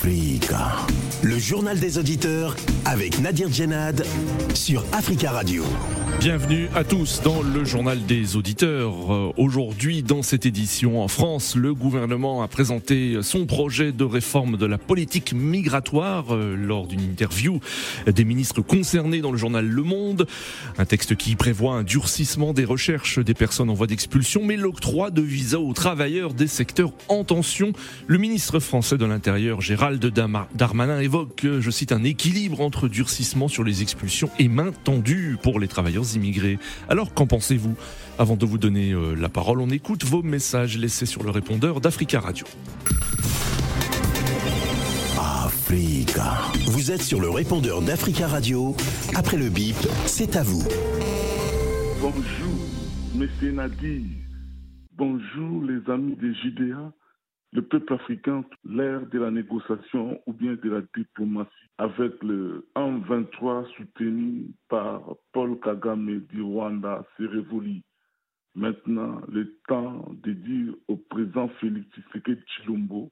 Africa. Le journal des auditeurs avec Nadir Djenad sur Africa Radio. Bienvenue à tous dans le journal des auditeurs. Euh, Aujourd'hui, dans cette édition en France, le gouvernement a présenté son projet de réforme de la politique migratoire euh, lors d'une interview des ministres concernés dans le journal Le Monde. Un texte qui prévoit un durcissement des recherches des personnes en voie d'expulsion, mais l'octroi de visas aux travailleurs des secteurs en tension. Le ministre français de l'Intérieur, Gérald Darmanin, évoque, je cite, un équilibre entre durcissement sur les expulsions et main tendue pour les travailleurs immigrés. Alors qu'en pensez-vous? Avant de vous donner euh, la parole, on écoute vos messages laissés sur le répondeur d'Africa Radio. Africa. Vous êtes sur le répondeur d'Africa Radio. Après le bip, c'est à vous. Bonjour, Monsieur Nadir. Bonjour, les amis des JDA. Le peuple africain, l'ère de la négociation ou bien de la diplomatie avec le 1-23 soutenu par Paul Kagame du Rwanda s'est révolu. Maintenant, le temps de dire au président Félix Tshisekedi Chilombo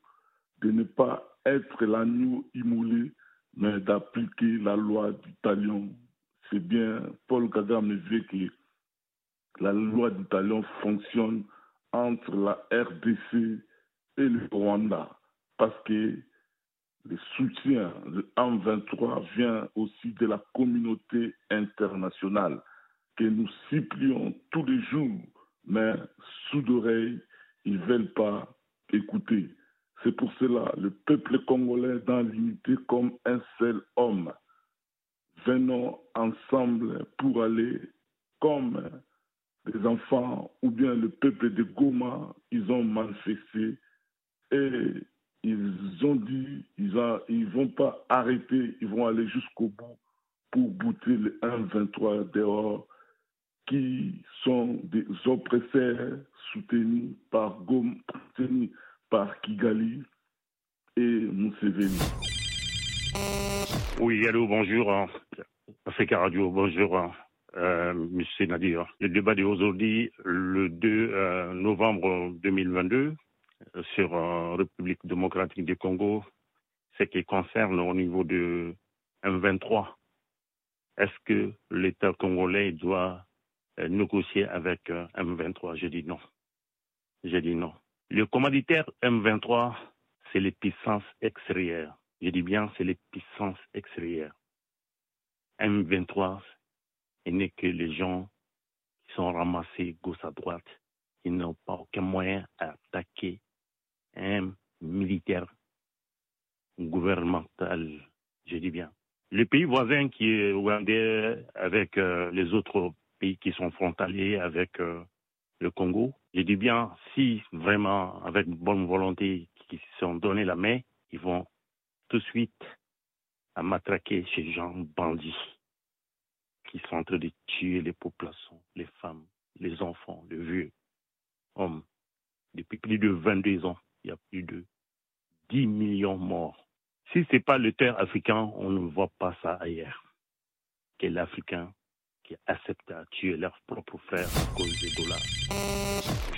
de ne pas être l'agneau immolé, mais d'appliquer la loi du talion. C'est bien, Paul Kagame veut que la loi du talion fonctionne entre la RDC et le Rwanda, parce que le soutien de 1-23 vient aussi de la communauté internationale que nous supplions tous les jours, mais sous d'oreille, ils ne veulent pas écouter. C'est pour cela le peuple congolais dans l'unité comme un seul homme. Venons ensemble pour aller comme des enfants ou bien le peuple de Goma, ils ont manifesté et ils ont dit ils ne vont pas arrêter, ils vont aller jusqu'au bout pour bouter les 1-23 dehors qui sont des oppresseurs soutenus par Goma, soutenus par Kigali et Museveni. Oui, allô, bonjour. hein. Africa Radio, bonjour, hein. euh, Monsieur Nadir. Le débat d'aujourd'hui, le 2 euh, novembre 2022, euh, sur euh, République démocratique du Congo, ce qui concerne au niveau de M23. Est-ce que l'État congolais doit euh, négocier avec euh, M23? Je dis non. Je dis non. Le commanditaire M23, c'est les puissances extérieures. Je dis bien, c'est les puissances extérieures. M23, ce n'est que les gens qui sont ramassés gauche à droite, qui n'ont pas aucun moyen à attaquer un militaire gouvernemental, je dis bien. Le pays voisin qui est rwandais avec euh, les autres pays qui sont frontaliers avec euh, le Congo, je dis bien, si vraiment avec bonne volonté qui se sont donné la main, ils vont tout de suite à matraquer ces gens bandits qui sont en train de tuer les populations, les femmes, les enfants, les vieux hommes. Depuis plus de 22 ans, il y a plus de 10 millions morts. Si ce n'est pas le terre africain, on ne voit pas ça ailleurs. Que l'Africain qui accepte à tuer leurs propres frères à cause des dollars.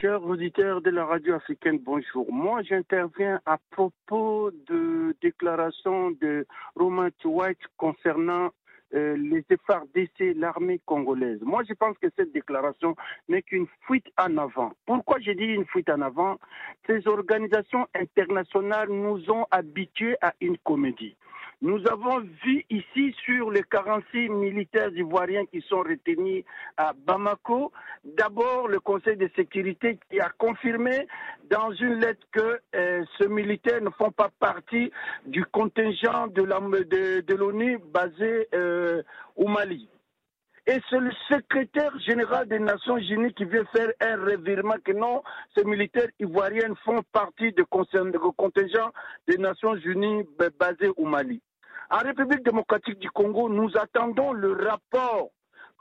Chers auditeurs de la radio africaine, bonjour. Moi, j'interviens à propos de déclaration de Roman White concernant euh, les efforts d'essai l'armée congolaise. Moi, je pense que cette déclaration n'est qu'une fuite en avant. Pourquoi j'ai dit une fuite en avant? Ces organisations internationales nous ont habitués à une comédie. Nous avons vu ici sur les 46 militaires ivoiriens qui sont retenus à Bamako, d'abord le Conseil de sécurité qui a confirmé dans une lettre que euh, ces militaires ne font pas partie du contingent de l'ONU basé euh, au Mali. Et c'est le secrétaire général des Nations Unies qui veut faire un revirement que non, ces militaires ivoiriens font partie du contingent des Nations Unies basé au Mali. En République démocratique du Congo, nous attendons le rapport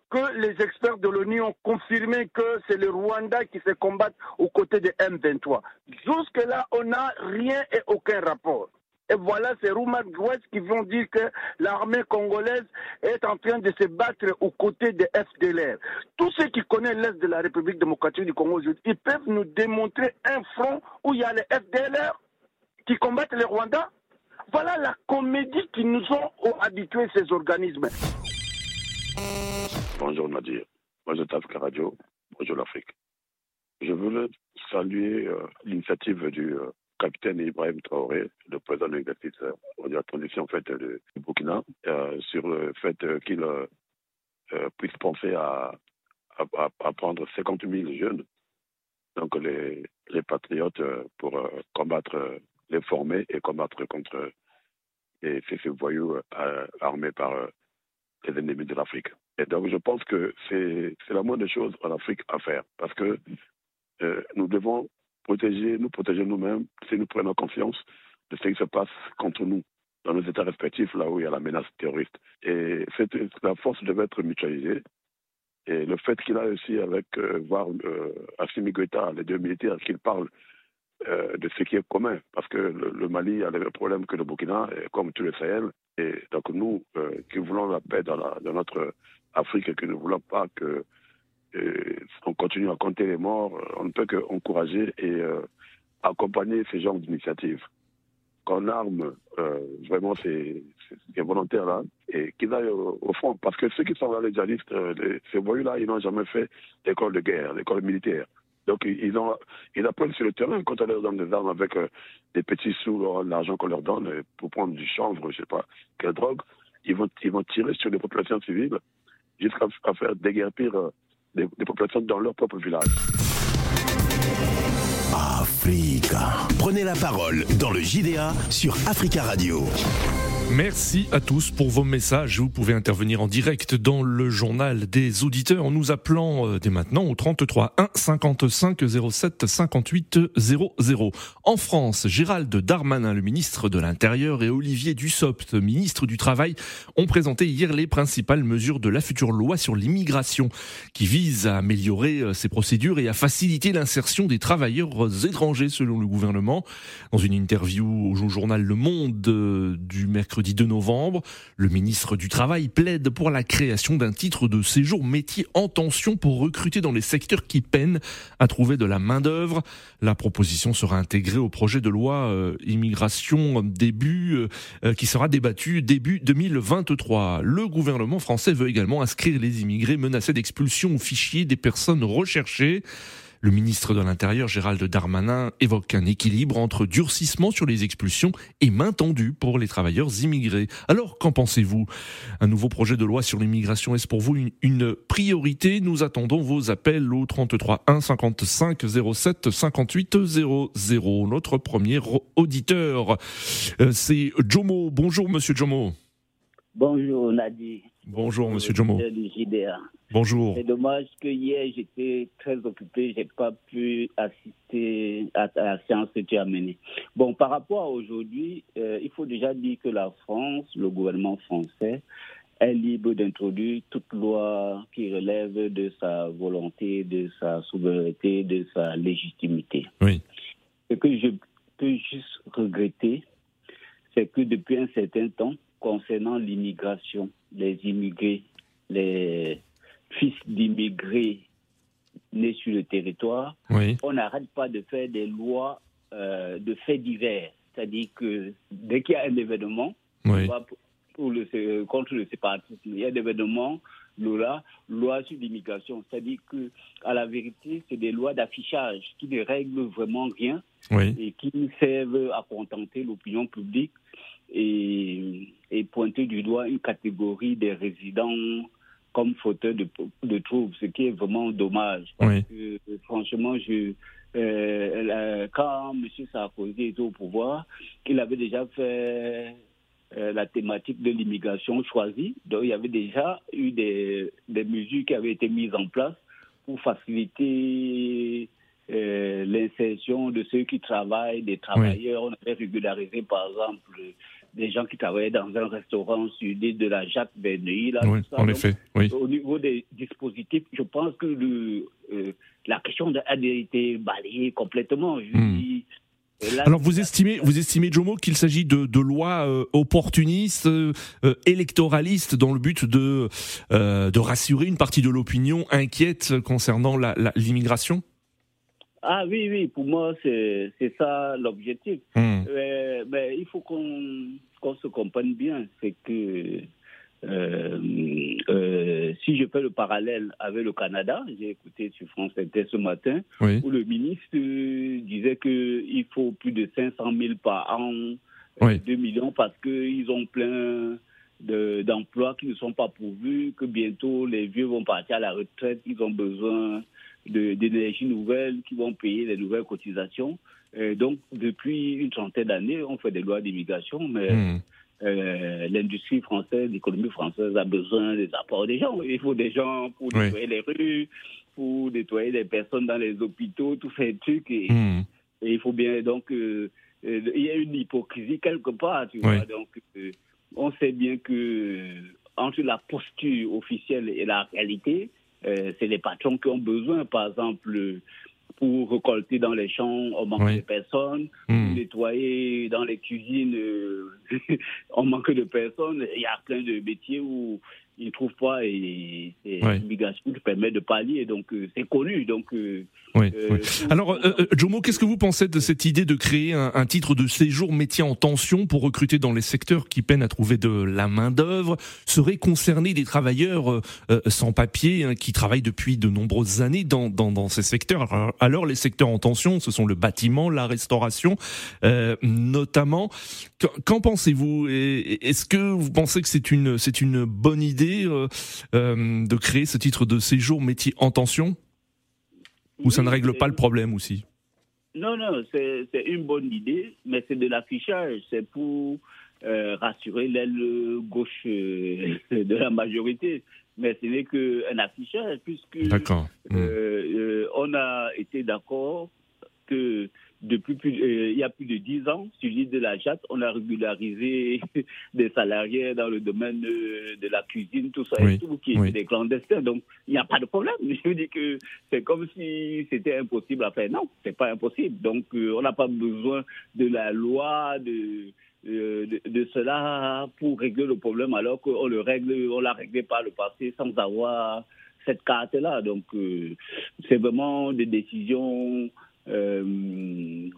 que les experts de l'ONU ont confirmé que c'est le Rwanda qui se combat aux côtés de M23. Jusque-là, on n'a rien et aucun rapport. Et voilà, c'est Rouma West qui vont dire que l'armée congolaise est en train de se battre aux côtés des FDLR. Tous ceux qui connaissent l'Est de la République démocratique du Congo, ils peuvent nous démontrer un front où il y a les FDLR qui combattent les Rwandais Voilà la comédie qui nous ont habitués ces organismes. Bonjour Nadir. Bonjour Tafka Radio. Bonjour l'Afrique. Je voulais saluer euh, l'initiative du euh, capitaine Ibrahim Traoré, le président de l'exercice euh, de la transition en fait, du Burkina, sur le fait qu'il puisse penser à, à, prendre 50 000 jeunes, donc les, les patriotes, pour combattre, les former et combattre contre ces, voyous armés par les ennemis de l'Afrique. Et donc, je pense que c'est la moindre des choses en Afrique à faire parce que euh, nous devons protéger, nous protéger nous-mêmes si nous prenons confiance de ce qui se passe contre nous dans nos États respectifs, là où il y a la menace terroriste. Et la force devait être mutualisée. Et le fait qu'il a aussi avec euh, voir euh, Assimi les deux militaires, qu'ils parlent euh, de ce qui est commun, parce que le, Mali a le même problème que le Burkina, comme tout le Sahel. Et donc nous, qui voulons la paix dans, dans notre Afrique et nous ne voulons pas que on continue à compter les morts, on ne peut qu'encourager et euh, accompagner ces genres d'initiatives. Qu'on arme, euh, vraiment, ces, volontaires là, et qu'ils aillent au, fond. Parce que ceux qui sont là, les djihadistes, euh, ces voyous-là, ils n'ont jamais fait d'école de guerre, d'école militaire. Donc, ils, ont, ils apprennent sur le terrain quand on leur donne des armes avec des petits sous, l'argent qu'on leur donne pour prendre du chanvre, je sais pas, quelle drogue. Ils vont, ils vont tirer sur les populations civiles jusqu'à faire déguerpir des, des populations dans leur propre village. Africa. Prenez la parole dans le JDA sur Africa Radio. Merci à tous pour vos messages. Vous pouvez intervenir en direct dans le journal des auditeurs en nous appelant euh, dès maintenant au 33 1 55 07 58 00. En France, Gérald Darmanin, le ministre de l'Intérieur, et Olivier Dussopt, ministre du Travail, ont présenté hier les principales mesures de la future loi sur l'immigration qui vise à améliorer euh, ces procédures et à faciliter l'insertion des travailleurs étrangers selon le gouvernement. Dans une interview au journal Le Monde euh, du mercredi mercredi 2 novembre. Le ministre du Travail plaide pour la création d'un titre de séjour métier en tension pour recruter dans les secteurs qui peinent à trouver de la main-d'œuvre. La proposition sera intégrée au projet de loi euh, immigration début euh, euh, qui sera débattu début 2023. Le gouvernement français veut également inscrire les immigrés menacés d'expulsion au fichier des personnes recherchées. Le ministre de l'Intérieur, Gérald Darmanin, évoque un équilibre entre durcissement sur les expulsions et main tendue pour les travailleurs immigrés. Alors, qu'en pensez-vous? Un nouveau projet de loi sur l'immigration est-ce pour vous une, priorité? Nous attendons vos appels au 33 1 55 07 58 00. Notre premier auditeur, euh, c'est Jomo. Bonjour, monsieur Jomo. Bonjour, Nadi. Bonjour, monsieur Jomo. Bonjour. C'est dommage que hier, j'étais très occupé, j'ai pas pu assister à, la séance que tu as menée. Bon, par rapport à aujourd'hui, euh, il faut déjà dire que la France, le gouvernement français, est libre d'introduire toute loi qui relève de sa volonté, de sa souveraineté, de sa légitimité. Oui. Ce que je peux juste regretter, c'est que depuis un certain temps, concernant l'immigration, les immigrés, les fils d'immigrés nés sur le territoire, on n'arrête pas de faire des lois euh, de faits divers. C'est-à-dire que dès qu'il y a un événement, pour le, contre le séparatisme, il y a un événement, loi, loi sur l'immigration. C'est-à-dire que, à la vérité, c'est des lois d'affichage qui ne règlent vraiment rien et qui servent à contenter l'opinion publique et, et pointer du doigt une catégorie des résidents comme fauteuil de, de troubles, ce qui est vraiment dommage. Parce que, franchement, je, euh, quand M. Sarkozy était au pouvoir, il avait déjà fait euh, la thématique de l'immigration choisie. Donc, il y avait déjà eu des, des mesures qui avaient été mises en place pour faciliter euh, l'insertion de ceux qui travaillent, des travailleurs. On avait régularisé, par exemple, des gens qui travaillaient dans un restaurant sur l'île de la Jacques Berneuil. Là, oui, en effet, oui. Au niveau des dispositifs, je pense que le, euh, la question a été balayée complètement. Hmm. Alors vous estimez, vous estimez Jomo qu'il s'agit de, de, lois euh, opportunistes, euh, électoralistes, dans le but de de rassurer une partie de l'opinion inquiète concernant l'immigration? Ah oui, oui, pour moi, c'est ça l'objectif. Hmm. Euh, mais il faut qu'on qu'on se comprenne bien. C'est que euh, euh, si je fais le parallèle avec le Canada, j'ai écouté sur France Inter ce matin, Oui. où le ministre disait qu'il faut plus de 500 000 par an, Oui. 2 millions, parce qu'ils ont plein de- d'emplois qui ne sont pas pourvus, que bientôt les vieux vont partir à la retraite, ils ont besoin d'énergie nouvelle, qui vont payer les nouvelles cotisations. Euh, donc, depuis une trentaine d'années, on fait des lois d'immigration, mais Hmm. euh, l'industrie française, l'économie française a besoin des apports des gens. Il faut des gens pour Oui. nettoyer les rues, pour nettoyer les personnes dans les hôpitaux, tous ces trucs. Et, Hmm. et il faut bien donc euh, il y a une hypocrisie quelque part, tu Oui. vois. Donc euh, on sait bien que entre la posture officielle et la réalité, euh, c'est les patrons qui ont besoin, par exemple. euh, Pour récolter dans les champs, on manque Oui. de personnes. Hmm. Pour nettoyer dans les cuisines, euh, on manque de personnes. Il y a plein de métiers où ils ne trouvent pas et c'est Oui. l'immigration permet de pallier. Donc euh, c'est connu. Donc euh, Oui, euh, pour- Alors, euh, euh, Jomo, qu'est-ce que vous pensez de cette idée de créer un, un titre de séjour métier en tension pour recruter dans les secteurs qui peinent à trouver de la main d'œuvre Seraient concernés des travailleurs euh, sans papier hein, qui travaillent depuis de nombreuses années dans, dans, dans ces secteurs? Alors, alors, les secteurs en tension, ce sont le bâtiment, la restauration, notamment. Qu'en- pensez-vous? Et- Est-ce que vous pensez que c'est une c'est une bonne idée euh, euh, de créer ce titre de séjour métier en tension ou ça ne règle pas le problème aussi? Non, non, c'est une bonne idée, mais c'est de l'affichage. C'est pour euh, rassurer l'aile gauche euh, de la majorité. Mais ce n'est qu'un affichage, puisque. Hmm. euh, euh, on a été d'accord que depuis plus, euh, il y a plus de dix ans, sur l'île de la Jatte, on a régularisé des salariés dans le domaine euh, de la cuisine, tout ça Oui, et tout, qui étaient oui. des clandestins. Donc, il n'y a pas de problème. Je dire que c'est comme si c'était impossible à faire. Non, c'est pas impossible. Donc, euh, on n'a pas besoin de la loi, de, euh, de, de cela pour régler le problème, alors qu'on le règle, on l'a réglé par le passé sans avoir cette carte-là. Donc, euh, c'est vraiment des décisions, euh,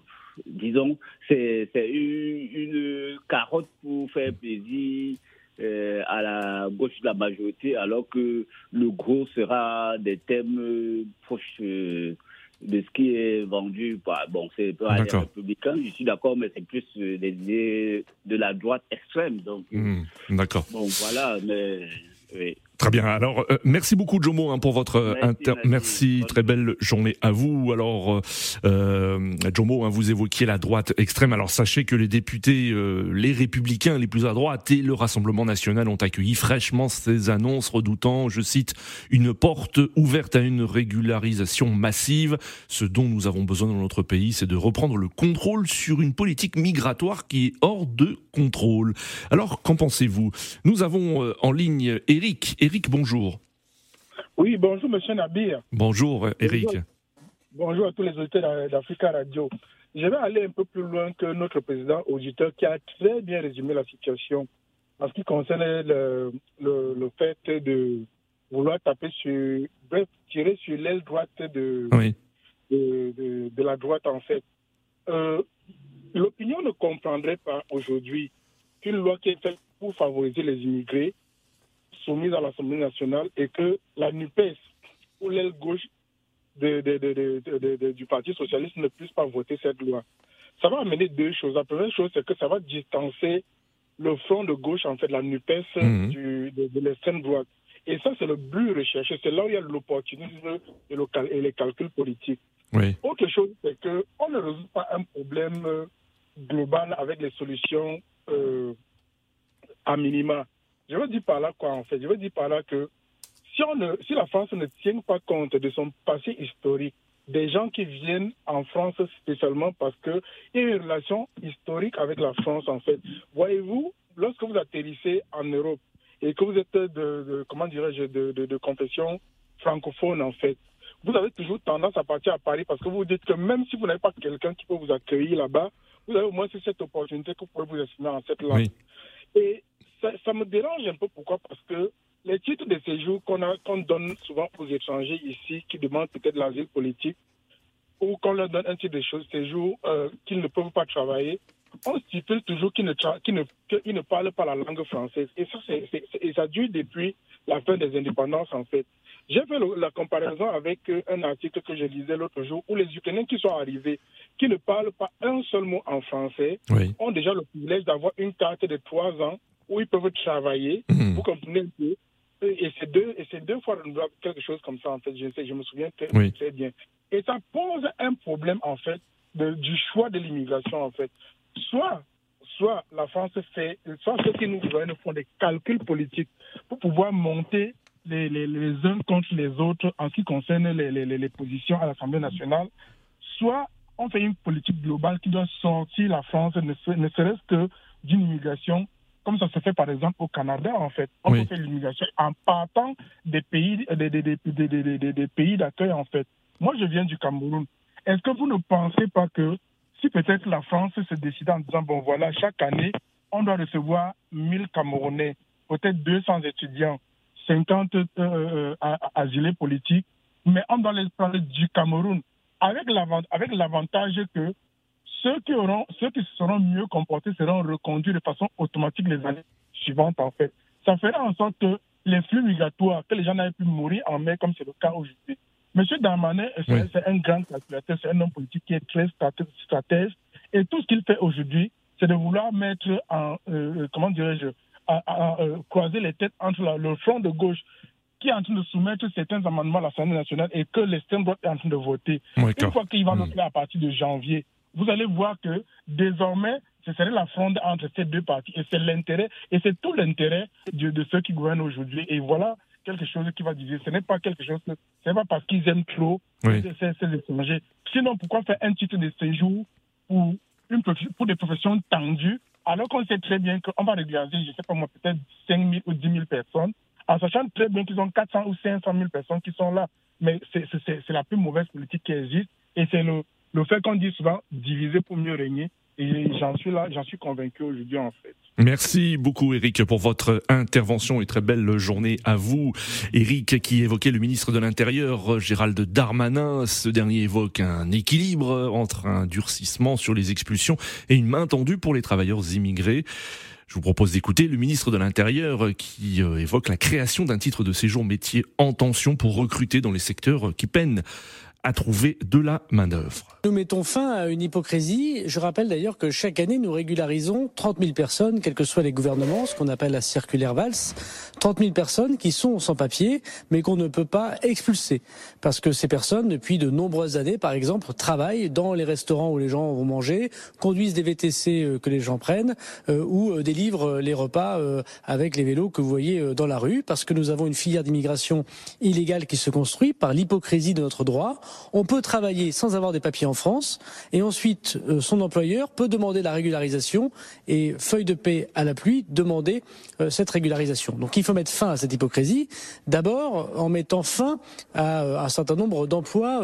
disons, c'est une, une carotte pour faire plaisir euh, à la gauche de la majorité, alors que le gros sera des thèmes euh, proches euh, de ce qui est vendu par, bon, c'est pas les républicains, je suis d'accord, mais c'est plus des idées de la droite extrême. Donc, Hmm, D'accord. bon, voilà, mais oui. Très bien. Alors, euh, merci beaucoup, Jomo, hein, pour votre euh, Merci, inter... merci. Très belle journée à vous. Alors, euh, euh, Jomo, hein, vous évoquiez la droite extrême. Alors, sachez que les députés, euh, les républicains les plus à droite et le Rassemblement national ont accueilli fraîchement ces annonces, redoutant, je cite, une porte ouverte à une régularisation massive. Ce dont nous avons besoin dans notre pays, c'est de reprendre le contrôle sur une politique migratoire qui est hors de contrôle. Alors, qu'en pensez-vous? Nous avons euh, en ligne Eric. Eric, bonjour. Oui, bonjour Monsieur Nabir. Bonjour euh, Eric. Bonjour. Bonjour à tous les auditeurs d'Africa Radio. Je vais aller un peu plus loin que notre président auditeur qui a très bien résumé la situation en ce qui concerne le, le, le fait de vouloir taper sur, bref, tirer sur l'aile droite de, Oui. de, de- de la droite en fait. Euh, L'opinion ne comprendrait pas aujourd'hui qu'une loi qui est faite pour favoriser les immigrés soumise à l'Assemblée nationale et que la NUPES ou l'aile gauche de- de- de- du Parti socialiste ne puisse pas voter cette loi. Ça va amener deux choses. La première chose, c'est que ça va distancer le front de gauche, en fait, la NUPES Mhm. du- de, l'extrême droite. Et ça, c'est le but recherché. C'est là où il y a l'opportunisme et, le cal- et les calculs politiques. Oui. Autre chose, c'est qu'on ne résout pas un problème euh, global avec les solutions euh, à minima. Je veux dire par là quoi, en fait Je veux dire par là que si, on ne, si la France ne tient pas compte de son passé historique, des gens qui viennent en France spécialement parce qu'il y a une relation historique avec la France, en fait. Voyez-vous, lorsque vous atterrissez en Europe et que vous êtes de, de- comment dirais-je, de, de, de confession francophone, en fait, vous avez toujours tendance à partir à Paris parce que vous vous dites que même si vous n'avez pas quelqu'un qui peut vous accueillir là-bas, vous avez au moins cette opportunité que vous pouvez vous exprimer en cette langue. Oui. Et ça, ça me dérange un peu. Pourquoi? Parce que les titres de séjour qu'on donne souvent aux étrangers ici, qui demandent peut-être l'asile politique, ou qu'on leur donne un titre de séjour euh, qu'ils ne peuvent pas travailler, on stipule toujours qu'ils ne, ne, ne parlent pas la langue française. Et ça, c'est, et ça dure depuis la fin des indépendances, en fait. J'ai fait la comparaison avec euh, un article que je lisais l'autre jour où les Ukrainiens qui sont arrivés, qui ne parlent pas un seul mot en français, ont déjà le privilège d'avoir une carte de trois ans où ils peuvent travailler. Mmh. Vous comprenez un peu et c'est deux, et c'est deux fois quelque chose comme ça, en fait. Je, sais, je me souviens très, très bien. Et ça pose un problème, en fait, de, du choix de l'immigration, en fait. Soit, soit la France fait, soit ceux qui nous gouvernent font des calculs politiques pour pouvoir monter les, les, les uns contre les autres en ce qui concerne les, les, les positions à l'Assemblée nationale, soit on fait une politique globale qui doit sortir la France, ne, ne serait-ce que d'une immigration comme ça se fait par exemple au Canada, en fait. On fait l'immigration en partant des pays, des, des, des, des pays d'accueil, en fait. Moi, je viens du Cameroun. Est-ce que vous ne pensez pas que si peut-être la France se décide en disant, bon voilà, chaque année, on doit recevoir 1000 Camerounais, peut-être 200 étudiants, 50 euh, euh, asilés politiques, mais on doit les parler du Cameroun, avec l'avantage que ceux qui, auront, ceux qui seront mieux comportés seront reconduits de façon automatique les années suivantes, en fait. Ça fera en sorte que les flux migratoires, que les gens n'aient pu mourir en mer, comme c'est le cas aujourd'hui. Monsieur Darmanin, c'est un grand calculateur, c'est un homme politique qui est très stratège. Et tout ce qu'il fait aujourd'hui, c'est de vouloir mettre en, euh, comment dirais-je, à, euh, croiser les têtes entre le front de gauche qui est en train de soumettre certains amendements à l'Assemblée nationale et que l'extrême droite est en train de voter. Une fois qu'il va le faire à partir de janvier, vous allez voir que désormais, ce serait la fronde entre ces deux parties. Et c'est l'intérêt, et c'est tout l'intérêt de, de, ceux qui gouvernent aujourd'hui. Et voilà quelque chose qui va dire. Ce n'est pas quelque chose, ce n'est pas parce qu'ils aiment trop oui. ces, étrangers. Sinon, pourquoi faire un titre de séjour pour, une, pour des professions tendues, alors qu'on sait très bien qu'on va régulariser, je ne sais pas moi, peut-être 5 000 ou 10 000 personnes, en sachant très bien qu'ils ont 400 ou 500 000 personnes qui sont là. Mais c'est la plus mauvaise politique qui existe. Et c'est le, le fait qu'on dit souvent diviser pour mieux régner, et j'en suis là, j'en suis convaincu aujourd'hui en fait. Merci beaucoup Eric pour votre intervention et très belle journée à vous. Eric qui évoquait le ministre de l'Intérieur Gérald Darmanin, ce dernier évoque un équilibre entre un durcissement sur les expulsions et une main tendue pour les travailleurs immigrés. Je vous propose d'écouter le ministre de l'Intérieur qui euh, évoque la création d'un titre de séjour métier en tension pour recruter dans les secteurs qui peinent à trouver de la main-d'œuvre. Nous mettons fin à une hypocrisie. Je rappelle d'ailleurs que chaque année, nous régularisons 30 000 personnes, quels que soient les gouvernements, ce qu'on appelle la circulaire valse. 30 000 personnes qui sont sans papier, mais qu'on ne peut pas expulser. Parce que ces personnes, depuis de nombreuses années, par exemple, travaillent dans les restaurants où les gens vont manger, conduisent des VTC euh, que les gens prennent, euh, ou euh, délivrent les repas avec les vélos que vous voyez dans la rue, parce que nous avons une filière d'immigration illégale qui se construit par l'hypocrisie de notre droit. On peut travailler sans avoir des papiers en France, et ensuite euh, son employeur peut demander la régularisation et feuille de paix à la pluie demander euh, cette régularisation. Donc il faut mettre fin à cette hypocrisie. D'abord en mettant fin à, euh, un certain nombre d'emplois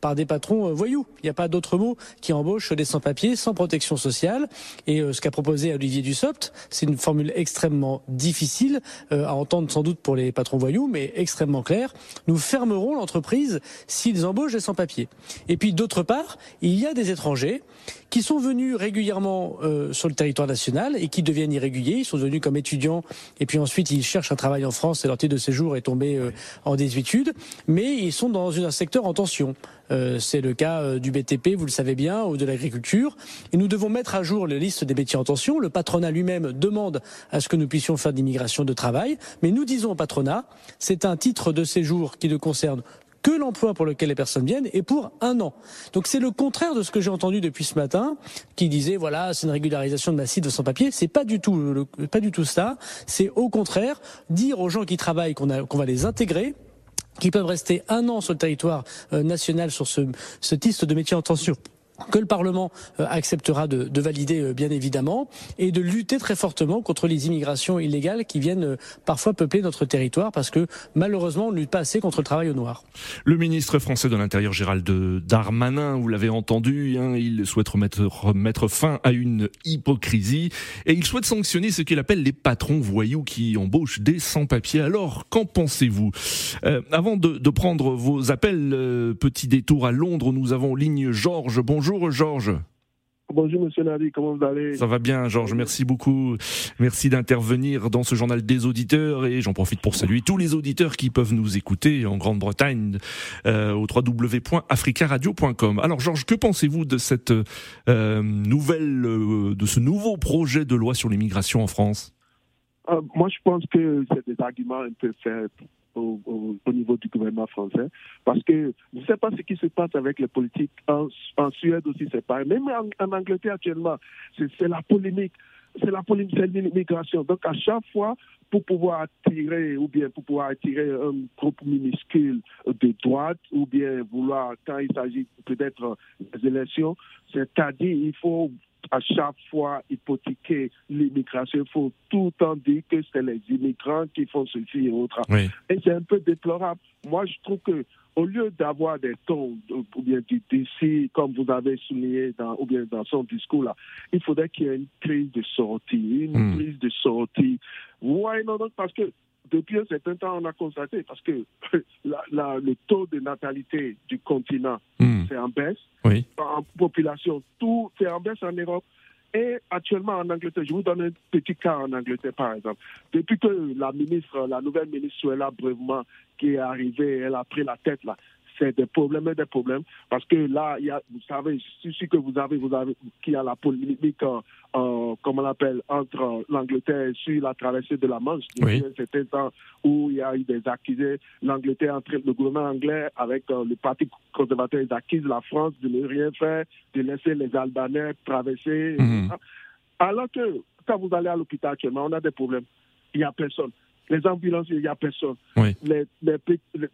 par des patrons voyous. Il n'y a pas d'autre mot qui embauche des sans-papiers, sans protection sociale. Et ce qu'a proposé Olivier Dussopt, c'est une formule extrêmement difficile à entendre sans doute pour les patrons voyous, mais extrêmement claire. Nous fermerons l'entreprise s'ils embauchent des sans-papiers. Et puis d'autre part, il y a des étrangers qui sont venus régulièrement euh, sur le territoire national et qui deviennent irréguliers. Ils sont venus comme étudiants et puis ensuite ils cherchent un travail en France et leur titre de séjour est tombé euh, en désuétude. Mais ils sont dans un secteur en tension. Euh, c'est le cas du BTP, vous le savez bien, ou de l'agriculture. Et nous devons mettre à jour les listes des métiers en tension. Le patronat lui-même demande à ce que nous puissions faire d'immigration de travail. Mais nous disons au patronat, c'est un titre de séjour qui ne concerne que l'emploi pour lequel les personnes viennent et pour un an. Donc c'est le contraire de ce que j'ai entendu depuis ce matin, qui disait voilà c'est une régularisation de massif de sans-papiers. C'est pas du tout pas du tout ça. C'est au contraire dire aux gens qui travaillent qu'on va les intégrer qui peuvent rester un an sur le territoire euh, national sur ce, ce de métier en tension que le Parlement euh, acceptera de, de, valider euh, bien évidemment, et de lutter très fortement contre les immigrations illégales qui viennent euh, parfois peupler notre territoire, parce que malheureusement on ne lutte pas assez contre le travail au noir. Le ministre français de l'Intérieur Gérald Darmanin, vous l'avez entendu, hein, il souhaite remettre, mettre fin à une hypocrisie, et il souhaite sanctionner ce qu'il appelle les patrons voyous qui embauchent des sans-papiers. Alors, qu'en pensez-vous? Euh, Avant de, de, prendre vos appels, euh, petit détour à Londres, nous avons ligne Georges. Bonjour. Bonjour Georges. Bonjour Monsieur Nadi, comment vous allez? Ça va bien Georges, merci beaucoup. Merci d'intervenir dans ce journal des auditeurs et j'en profite pour saluer tous les auditeurs qui peuvent nous écouter en Grande-Bretagne euh, au www.africaradio.com. Alors Georges, que pensez-vous de cette euh, nouvelle, euh, de ce nouveau projet de loi sur l'immigration en France? Moi je pense que c'est des arguments un peu faibles au, au, au, niveau du gouvernement français. Parce que je ne sais pas ce qui se passe avec les politiques. En, Suède aussi, c'est pareil. Même en, en, Angleterre actuellement, c'est la polémique. C'est la polémique, c'est l'immigration. Donc à chaque fois, pour pouvoir attirer ou bien pour pouvoir attirer un groupe minuscule de droite ou bien vouloir, quand il s'agit peut-être des élections, c'est-à-dire il faut à chaque fois hypothéquer l'immigration. Il faut tout le temps dire que c'est les immigrants qui font ceci et autre. Oui. Et c'est un peu déplorable. Moi, je trouve que au lieu d'avoir des tons ou bien du comme vous avez souligné dans, ou bien dans son discours là, il faudrait qu'il y ait une crise de sortie, une mmh. crise de sortie. Ouais, non, non, parce que depuis un certain temps, on a constaté, parce que la, la, le taux de natalité du continent, mmh. c'est en baisse. Oui. En population, tout c'est en baisse en Europe. Et actuellement en Angleterre, je vous donne un petit cas en Angleterre par exemple. Depuis que la ministre, la nouvelle ministre Suella Breuvement, qui est arrivée, elle a pris la tête là, c'est des problèmes et des problèmes. Parce que là, il y a, vous savez, je suis que vous avez, vous avez, qu'il y a la polémique, euh, euh, comme on l'appelle, entre l'Angleterre sur la traversée de la Manche. Oui. C'était temps où il y a eu des accusés. L'Angleterre, le gouvernement anglais, avec euh, le Parti conservateur, ils accusent la France de ne rien faire, de laisser les Albanais traverser. Mmh. Alors que quand vous allez à l'hôpital actuellement, on a des problèmes. Il n'y a personne les ambulances, il n'y a personne. Oui. Les, les,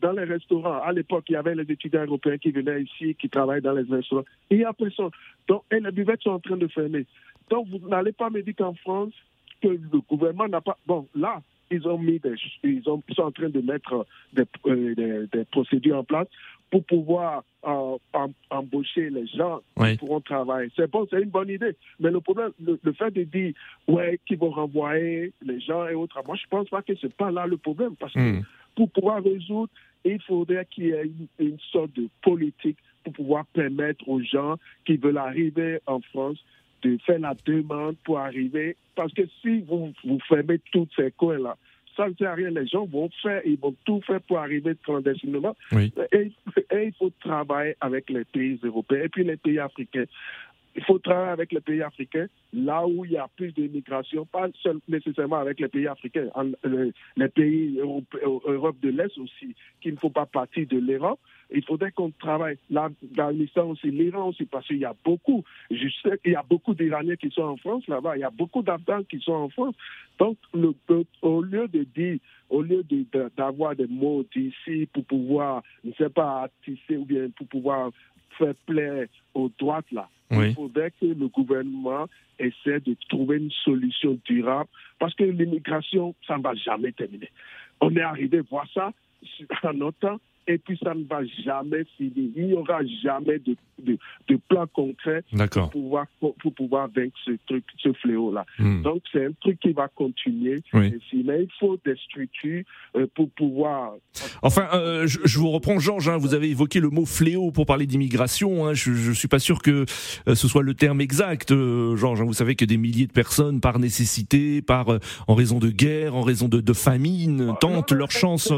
dans les restaurants, à l'époque, il y avait les étudiants européens qui venaient ici, qui travaillaient dans les restaurants. Il n'y a personne. Donc, et les buvettes sont en train de fermer. Donc, vous n'allez pas me dire qu'en France, que le gouvernement n'a pas. Bon, là, ils ont mis des, ils, ont, ils sont en train de mettre des, euh, des, des procédures en place pour pouvoir euh, em, embaucher les gens oui. qui pourront travailler. C'est bon, c'est une bonne idée. Mais le problème, le, le fait de dire, ouais, qu'ils vont renvoyer les gens et autres, moi, je pense pas que c'est pas là le problème. Parce que mmh. pour pouvoir résoudre, il faudrait qu'il y ait une, une, sorte de politique pour pouvoir permettre aux gens qui veulent arriver en France de faire la demande pour arriver. Parce que si vous, vous fermez tous ces coins-là, ça ne sert à rien. Les gens vont faire, ils vont tout faire pour arriver clandestinement. Oui. Et, et, il faut travailler avec les pays européens et puis les pays africains. Il faut travailler avec les pays africains là où il y a plus d'immigration, pas seul, nécessairement avec les pays africains, en, les, pays Europe, Europe de l'Est aussi, qui ne font pas partie de l'Europe. Il faudrait qu'on travaille l'Istan aussi, l'Iran aussi, parce qu'il y a beaucoup, je sais qu'il y a beaucoup d'Iraniens qui sont en France là-bas, il y a beaucoup d'Afghans qui sont en France. Donc, au lieu de dire, au lieu d'avoir de, de, des mots d'ici pour pouvoir, je ne sais pas, tisser ou bien pour pouvoir faire plaire aux droites là, il faudrait que le gouvernement essaie de trouver une solution durable parce que l'immigration, ça ne va jamais terminer. On est arrivé à voir ça en notre temps et puis ça ne va jamais finir. Il n'y aura jamais de, de, de plan concret pour pouvoir, pour, pour, pouvoir vaincre ce truc, ce fléau-là. Mm. Donc c'est un truc qui va continuer. Oui. Mais il faut des structures euh, pour pouvoir. Enfin, euh, je, je, vous reprends, Georges. Hein, vous avez évoqué le mot fléau pour parler d'immigration. Hein, je ne suis pas sûr que euh, ce soit le terme exact, euh, Georges. Hein, vous savez que des milliers de personnes, par nécessité, par en raison de guerre, en raison de, de famine, tentent leur chance,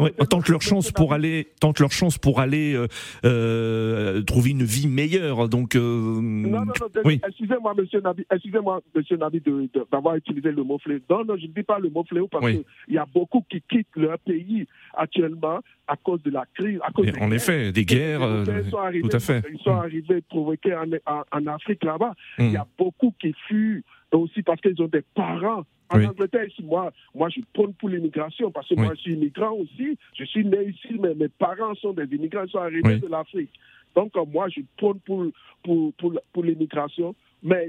ouais, tentent leur chance pour aller tentent leur chance pour aller euh, euh, trouver une vie meilleure. Donc, euh, non, non, non, oui. excusez-moi, monsieur Nabi, excusez-moi, monsieur Nabi, d'avoir utilisé le mot fléau. Non, non, je ne dis pas le mot fléau parce oui. qu'il y a beaucoup qui quittent leur pays actuellement à cause de la crise. À cause en effet, des guerres, sont arrivés, tout à fait. Ils sont arrivés provoqués en, en, en Afrique là-bas. Mm. Il y a beaucoup qui fuient aussi parce qu'ils ont des parents. En Angleterre, ici, moi, moi, je prône pour l'immigration parce que moi, je suis immigrant aussi. Je suis né ici, mais mes parents sont des immigrants, ils sont arrivés de l'Afrique. Donc, moi, je prône pour, pour, pour, pour l'immigration. Mais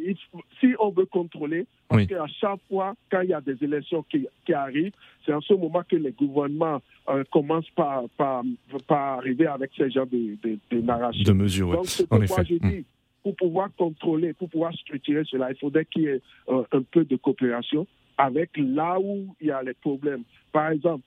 si on veut contrôler, parce qu'à chaque fois, quand il y a des élections qui, qui arrivent, c'est en ce moment que les gouvernements euh, commencent par, par, par, arriver avec ce genre de, de, de narration. De mesures, Donc, c'est pourquoi je dis, hmm. Pour pouvoir contrôler, pour pouvoir structurer cela, il faudrait qu'il y ait euh, un peu de coopération avec là où il y a les problèmes. Par exemple,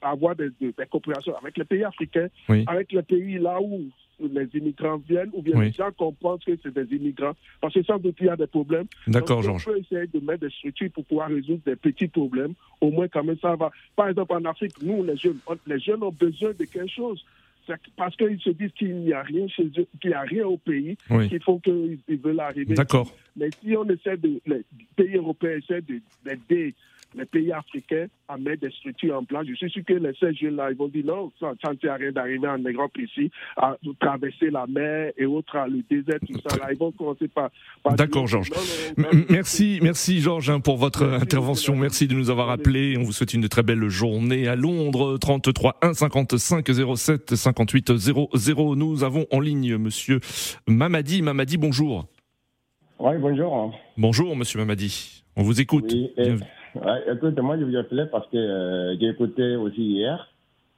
avoir des, des, coopérations avec les pays africains, avec les pays là où les immigrants viennent ou bien les gens comprennent que c'est des immigrants. Parce que sans doute, il y a des problèmes. D'accord, Georges. On peut essayer de mettre des structures pour pouvoir résoudre des petits problèmes. Au moins, quand même, ça va. Par exemple, en Afrique, nous, les jeunes, les jeunes ont besoin de quelque chose parce qu'ils se disent qu'il n'y a rien chez eux, qu'il n'y a rien au pays, qu'il faut qu'ils veulent arriver. D'accord. Mais si on essaie de, les pays européens essaient d'aider les pays africains à mettre des structures en place. Je suis sûr que les ces jeunes-là, ils vont dire non, ça ne sert à rien d'arriver en Europe ici, à traverser la mer et autres, le désert, tout ça. Là, ils vont commencer par. D'accord, Georges. Merci, merci, Georges, hein, pour votre intervention. Merci de nous avoir appelés. On vous souhaite une très belle journée à Londres. 33 1 55 07 58 00. Nous avons en ligne Monsieur Mamadi. Mamadi, bonjour. Oui, bonjour. Bonjour, Monsieur Mamadi. On vous écoute. Ouais, écoute, moi, je vous appelais parce que euh, j'ai écouté aussi hier.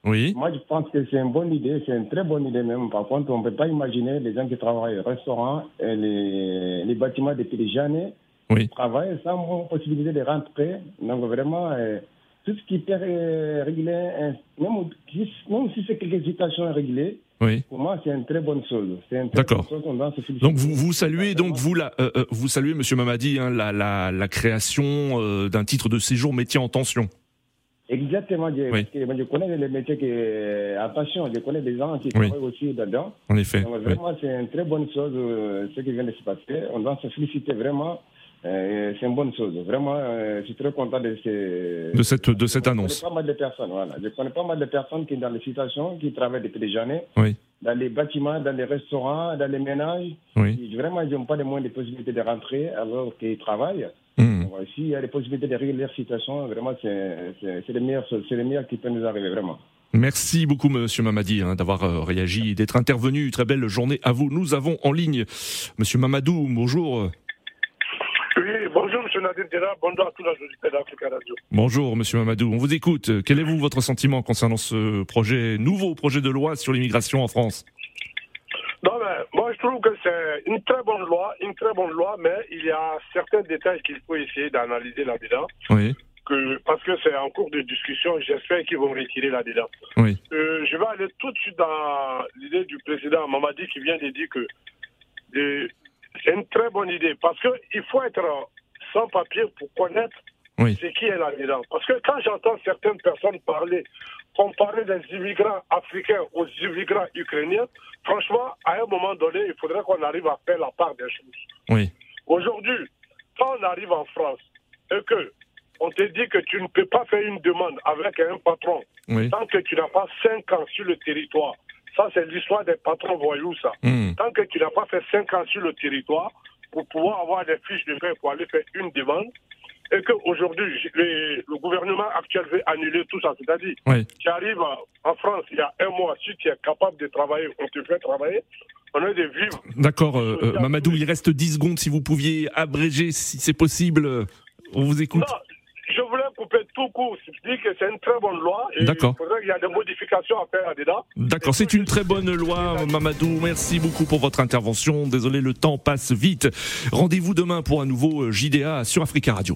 Oui. Moi, je pense que c'est une bonne idée, c'est une très bonne idée même. Par contre, on ne peut pas imaginer les gens qui travaillent au restaurant et les, les bâtiments depuis des années oui. travaillent sans possibilité de rentrer. Donc, vraiment, euh, tout ce qui est réglé, même, même si c'est quelques situations réglées, oui. Pour moi, c'est une très bonne chose. D'accord. Donc vous, vous saluez donc vous la, euh, euh, vous saluez Monsieur Mamadi hein, la, la, la, création euh, d'un titre de séjour métier en tension. Exactement. Je, je connais les métiers qui en tension. Je connais des gens qui travaillent aussi dedans. En effet. Donc, vraiment, c'est une très bonne chose ce qui vient de se passer. On doit se féliciter vraiment euh, c'est une bonne chose. Vraiment, euh, je suis très content de, ces, de cette, de cette annonce. Je connais pas mal de personnes, voilà. Je connais pas mal de personnes qui, dans les situations, qui travaillent depuis des années, oui. dans les bâtiments, dans les restaurants, dans les ménages. Oui. vraiment, ils n'ont pas de moins de possibilités de rentrer alors qu'ils travaillent. Mmh. S'il y a des possibilités de régler leur situation, vraiment, c'est le meilleur, c'est le meilleur qui peut nous arriver, vraiment. Merci beaucoup, Monsieur Mamadi, hein, d'avoir euh, réagi et d'être intervenu. Très belle journée à vous. Nous avons en ligne Monsieur Mamadou. Bonjour. Bonjour à tous les auditeurs d'Africa Radio. Bonjour M. Mamadou, on vous écoute. Quel est vous votre sentiment concernant ce projet, nouveau projet de loi sur l'immigration en France? Non, mais moi je trouve que c'est une très bonne loi, une très bonne loi, mais il y a certains détails qu'il faut essayer d'analyser là-dedans. Oui. Que, parce que c'est en cours de discussion, j'espère qu'ils vont retirer là-dedans. Oui. Euh, je vais aller tout de suite dans l'idée du président Mamadi qui vient de dire que c'est une très bonne idée parce qu'il faut être sans papier pour connaître ce qui est là-dedans. Parce que quand j'entends certaines personnes parler, comparer des immigrants africains aux immigrants ukrainiens, franchement, à un moment donné, il faudrait qu'on arrive à faire la part des choses. Oui. Aujourd'hui, quand on arrive en France et que on te dit que tu ne peux pas faire une demande avec un patron tant que tu n'as pas 5 ans sur le territoire, ça, c'est l'histoire des patrons voyous, ça. Hmm. Tant que tu n'as pas fait 5 ans sur le territoire pour pouvoir avoir des fiches de paie pour aller faire une demande, et qu'aujourd'hui, le, le gouvernement actuel veut annuler tout ça. C'est-à-dire, tu arrives en France il y a un mois, si tu es capable de travailler, on te fait travailler, on a de vivre. D'accord, euh, euh, Mamadou, il reste 10 secondes. Si vous pouviez abréger, si c'est possible, on vous écoute. Non je voulais couper tout court. Je dis que c'est une très bonne loi. D'accord. Il y a des modifications à faire là-dedans. D'accord, c'est une très bonne loi, Mamadou. Merci beaucoup pour votre intervention. Désolé, le temps passe vite. Rendez-vous demain pour un nouveau JDA sur Africa Radio.